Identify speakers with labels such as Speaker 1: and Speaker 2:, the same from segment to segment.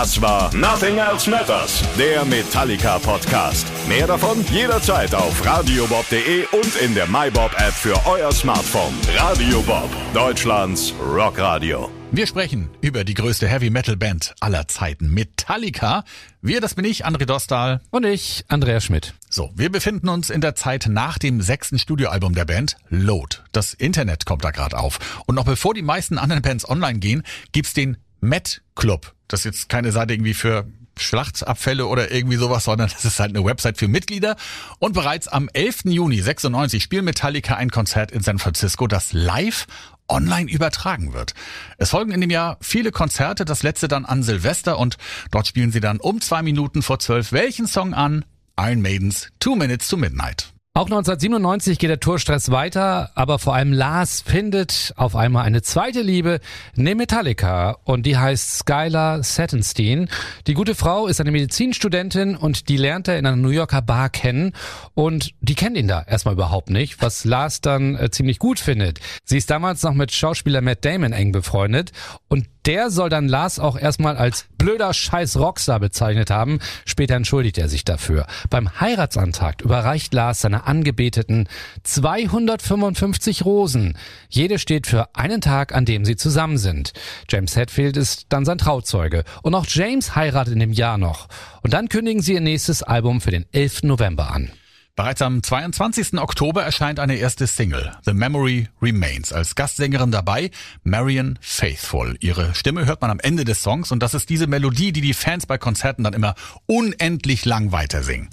Speaker 1: Das war Nothing Else Matters, der Metallica-Podcast. Mehr davon jederzeit auf radiobob.de und in der MyBob-App für euer Smartphone. Radio Bob, Deutschlands Rockradio.
Speaker 2: Wir sprechen über die größte Heavy-Metal-Band aller Zeiten, Metallica. Wir, das bin ich, André Dostal.
Speaker 3: Und ich, Andreas Schmidt.
Speaker 2: So, wir befinden uns in der Zeit nach dem sechsten Studioalbum der Band, Load. Das Internet kommt da gerade auf. Und noch bevor die meisten anderen Bands online gehen, gibt's den Met Club. Das ist jetzt keine Seite irgendwie für Schlachtabfälle oder irgendwie sowas, sondern das ist halt eine Website für Mitglieder. Und bereits am 11. Juni 96 spielt Metallica ein Konzert in San Francisco, das live online übertragen wird. Es folgen in dem Jahr viele Konzerte, das letzte dann an Silvester und dort spielen sie dann um zwei Minuten vor zwölf welchen Song an? Iron Maidens Two Minutes to Midnight.
Speaker 3: Auch 1997 geht der Tourstress weiter, aber vor allem Lars findet auf einmal eine zweite Liebe, neben Metallica und die heißt Skylar Sattenstein. Die gute Frau ist eine Medizinstudentin und die lernt er in einer New Yorker Bar kennen und die kennt ihn da erstmal überhaupt nicht, was Lars dann äh, ziemlich gut findet. Sie ist damals noch mit Schauspieler Matt Damon eng befreundet und der soll dann Lars auch erstmal als blöder Scheiß Rockstar bezeichnet haben. Später entschuldigt er sich dafür. Beim Heiratsantrag überreicht Lars seiner Angebeteten 255 Rosen. Jede steht für einen Tag, an dem sie zusammen sind. James Hetfield ist dann sein Trauzeuge. Und auch James heiratet in dem Jahr noch. Und dann kündigen sie ihr nächstes Album für den 11. November an.
Speaker 2: Bereits am 22. Oktober erscheint eine erste Single, The Memory Remains. Als Gastsängerin dabei Marion Faithful. Ihre Stimme hört man am Ende des Songs und das ist diese Melodie, die die Fans bei Konzerten dann immer unendlich lang weitersingen.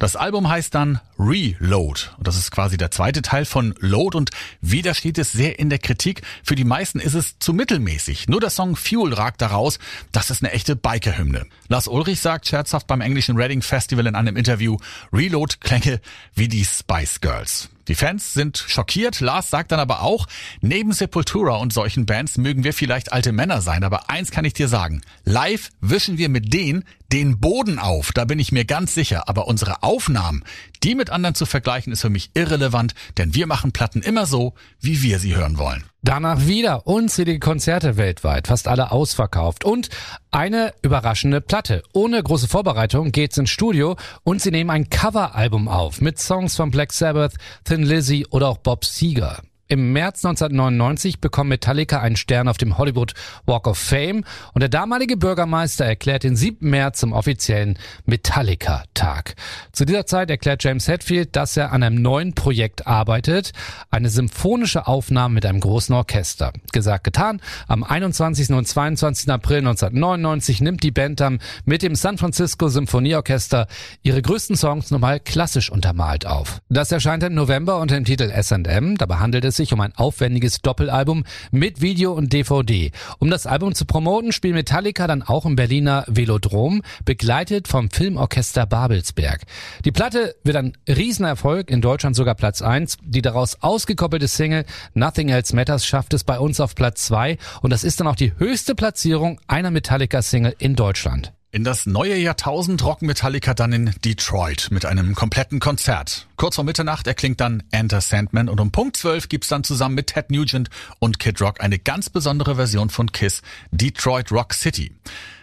Speaker 2: Das Album heißt dann Reload und das ist quasi der zweite Teil von Load und wieder steht es sehr in der Kritik. Für die meisten ist es zu mittelmäßig. Nur der Song Fuel ragt daraus. Das ist eine echte Biker-Hymne. Lars Ulrich sagt scherzhaft beim englischen Reading Festival in einem Interview, Reload klänge wie die Spice Girls. Die Fans sind schockiert. Lars sagt dann aber auch, neben Sepultura und solchen Bands mögen wir vielleicht alte Männer sein, aber eins kann ich dir sagen. Live wischen wir mit denen den Boden auf, da bin ich mir ganz sicher. Aber unsere Aufnahmen, die mit anderen zu vergleichen, ist für mich irrelevant, denn wir machen Platten immer so, wie wir sie hören wollen.
Speaker 3: Danach wieder unzählige Konzerte weltweit, fast alle ausverkauft und eine überraschende Platte. Ohne große Vorbereitung geht's ins Studio und sie nehmen ein Coveralbum auf mit Songs von Black Sabbath, Thin Lizzy oder auch Bob Seger. Im März 1999 bekommt Metallica einen Stern auf dem Hollywood Walk of Fame und der damalige Bürgermeister erklärt den 7. März zum offiziellen Metallica-Tag. Zu dieser Zeit erklärt James Hetfield, dass er an einem neuen Projekt arbeitet, eine symphonische Aufnahme mit einem großen Orchester. Gesagt, getan. Am 21. und 22. April 1999 nimmt die Band dann mit dem San Francisco Symphonieorchester ihre größten Songs nochmal klassisch untermalt auf. Das erscheint im November unter dem Titel S&M. Dabei handelt es sich um ein aufwendiges Doppelalbum mit Video und DVD. Um das Album zu promoten, spielt Metallica dann auch im Berliner Velodrom, begleitet vom Filmorchester Babelsberg. Die Platte wird ein Riesenerfolg, in Deutschland sogar Platz 1. Die daraus ausgekoppelte Single Nothing Else Matters schafft es bei uns auf Platz 2 und das ist dann auch die höchste Platzierung einer Metallica-Single in Deutschland.
Speaker 2: In das neue Jahrtausend rocken Metallica dann in Detroit mit einem kompletten Konzert. Kurz vor Mitternacht erklingt dann Enter Sandman und um Punkt 12 gibt's dann zusammen mit Ted Nugent und Kid Rock eine ganz besondere Version von Kiss, Detroit Rock City.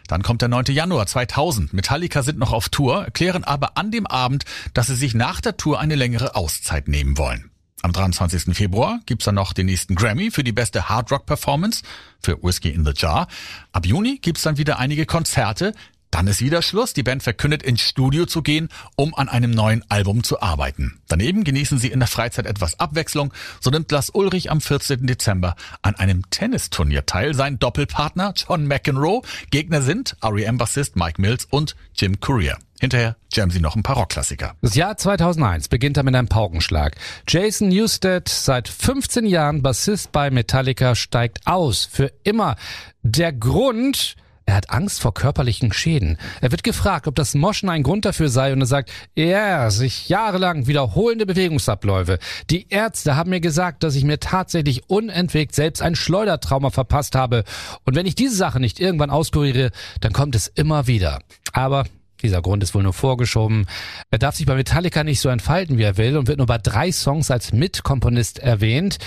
Speaker 2: Dann kommt der 9. Januar 2000. Metallica sind noch auf Tour, erklären aber an dem Abend, dass sie sich nach der Tour eine längere Auszeit nehmen wollen. Am 23. Februar gibt's dann noch den nächsten Grammy für die beste Hard Rock Performance für Whiskey in the Jar. Ab Juni gibt's dann wieder einige Konzerte, dann ist wieder Schluss. Die Band verkündet, ins Studio zu gehen, um an einem neuen Album zu arbeiten. Daneben genießen sie in der Freizeit etwas Abwechslung. So nimmt Lars Ulrich am 14. Dezember an einem Tennisturnier teil. Sein Doppelpartner John McEnroe. Gegner sind R.E.M.-Bassist Mike Mills und Jim Courier. Hinterher jammen sie noch ein paar Rockklassiker.
Speaker 3: Das Jahr 2001 beginnt damit einem Paukenschlag. Jason Newsted, seit 15 Jahren Bassist bei Metallica, steigt aus. Für immer. Der Grund, er hat Angst vor körperlichen Schäden. Er wird gefragt, ob das Moschen ein Grund dafür sei und er sagt, ja, sich jahrelang wiederholende Bewegungsabläufe. Die Ärzte haben mir gesagt, dass ich mir tatsächlich unentwegt selbst ein Schleudertrauma verpasst habe. Und wenn ich diese Sache nicht irgendwann auskuriere, dann kommt es immer wieder. Aber dieser Grund ist wohl nur vorgeschoben. Er darf sich bei Metallica nicht so entfalten, wie er will und wird nur bei drei Songs als Mitkomponist erwähnt.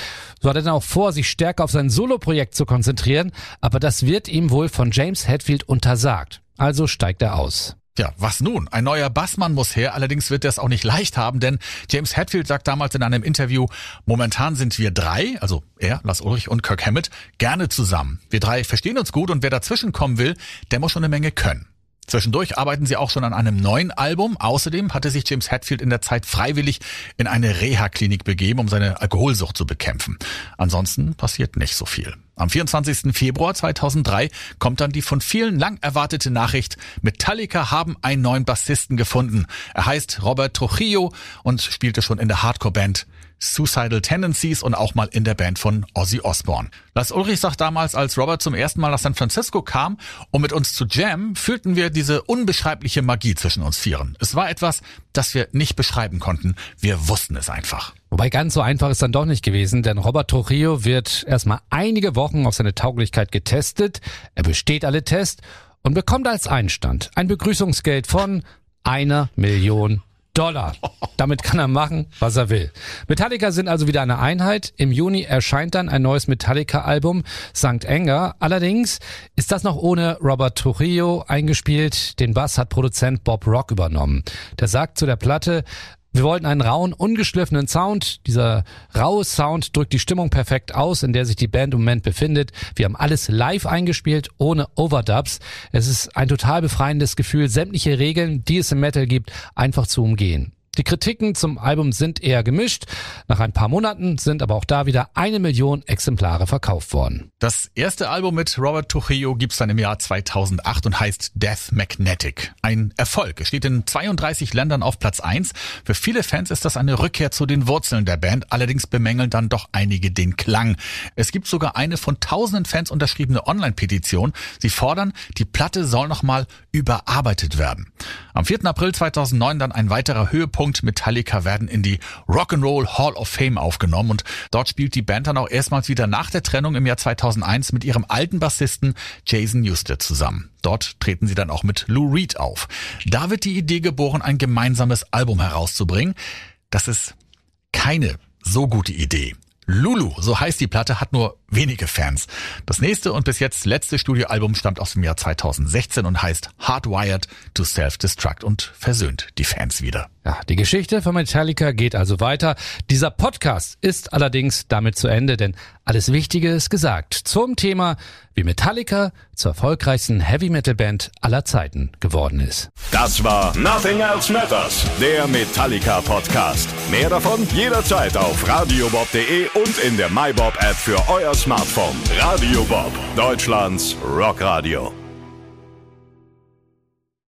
Speaker 3: So hat er dann auch vor, sich stärker auf sein Soloprojekt zu konzentrieren, aber das wird ihm wohl von James Hetfield untersagt. also steigt er aus.
Speaker 2: Ja, was nun? Ein neuer Bassmann muss her, allerdings wird er es auch nicht leicht haben, denn James Hetfield sagt damals in einem Interview, momentan sind wir drei, also er, Lars Ulrich und Kirk Hammett, gerne zusammen. Wir drei verstehen uns gut und wer dazwischen kommen will, der muss schon eine Menge können. Zwischendurch arbeiten sie auch schon an einem neuen Album. Außerdem hatte sich James Hetfield in der Zeit freiwillig in eine Reha-Klinik begeben, um seine Alkoholsucht zu bekämpfen. Ansonsten passiert nicht so viel. Am 24. Februar 2003 kommt dann die von vielen lang erwartete Nachricht, Metallica haben einen neuen Bassisten gefunden. Er heißt Robert Trujillo und spielte schon in der Hardcore-Band Suicidal Tendencies und auch mal in der Band von Ozzy Osbourne. Lars Ulrich sagt damals, als Robert zum ersten Mal nach San Francisco kam, um mit uns zu jammen, fühlten wir diese unbeschreibliche Magie zwischen uns Vieren. Es war etwas, das wir nicht beschreiben konnten. Wir wussten es einfach.
Speaker 3: Wobei ganz so einfach ist dann doch nicht gewesen, denn Robert Trujillo wird erstmal einige Wochen auf seine Tauglichkeit getestet. Er besteht alle Tests und bekommt als Einstand ein Begrüßungsgeld von einer Million Dollar. Damit kann er machen, was er will. Metallica sind also wieder eine Einheit. Im Juni erscheint dann ein neues Metallica-Album, St. Anger. Allerdings ist das noch ohne Robert Trujillo eingespielt. Den Bass hat Produzent Bob Rock übernommen. Der sagt zu der Platte, wir wollten einen rauen, ungeschliffenen Sound. Dieser raue Sound drückt die Stimmung perfekt aus, in der sich die Band im Moment befindet. Wir haben alles live eingespielt, ohne Overdubs. Es ist ein total befreiendes Gefühl, sämtliche Regeln, die es im Metal gibt, einfach zu umgehen. Die Kritiken zum Album sind eher gemischt. Nach ein paar Monaten sind aber auch da wieder eine Million Exemplare verkauft worden.
Speaker 2: Das erste Album mit Robert Trujillo gibt's dann im Jahr 2008 und heißt Death Magnetic. Ein Erfolg. Es steht in 32 Ländern auf Platz 1. Für viele Fans ist das eine Rückkehr zu den Wurzeln der Band. Allerdings bemängeln dann doch einige den Klang. Es gibt sogar eine von tausenden Fans unterschriebene Online-Petition. Sie fordern, die Platte soll nochmal überarbeitet werden. Am 4. April 2009 dann ein weiterer Höhepunkt und Metallica werden in die Rock'n'Roll Hall of Fame aufgenommen und dort spielt die Band dann auch erstmals wieder nach der Trennung im Jahr 2001 mit ihrem alten Bassisten Jason Newsted zusammen. Dort treten sie dann auch mit Lou Reed auf. Da wird die Idee geboren, ein gemeinsames Album herauszubringen. Das ist keine so gute Idee. Lulu, so heißt die Platte, hat nur wenige Fans. Das nächste und bis jetzt letzte Studioalbum stammt aus dem Jahr 2016 und heißt Hardwired to Self-Destruct und versöhnt die Fans wieder.
Speaker 3: Ja, die Geschichte von Metallica geht also weiter. Dieser Podcast ist allerdings damit zu Ende, denn alles Wichtige ist gesagt zum Thema, wie Metallica zur erfolgreichsten Heavy Metal Band aller Zeiten geworden ist.
Speaker 1: Das war Nothing Else Matters, der Metallica Podcast. Mehr davon jederzeit auf radiobob.de und in der MyBob App für euer Smartphone. Radio Bob, Deutschlands Rockradio.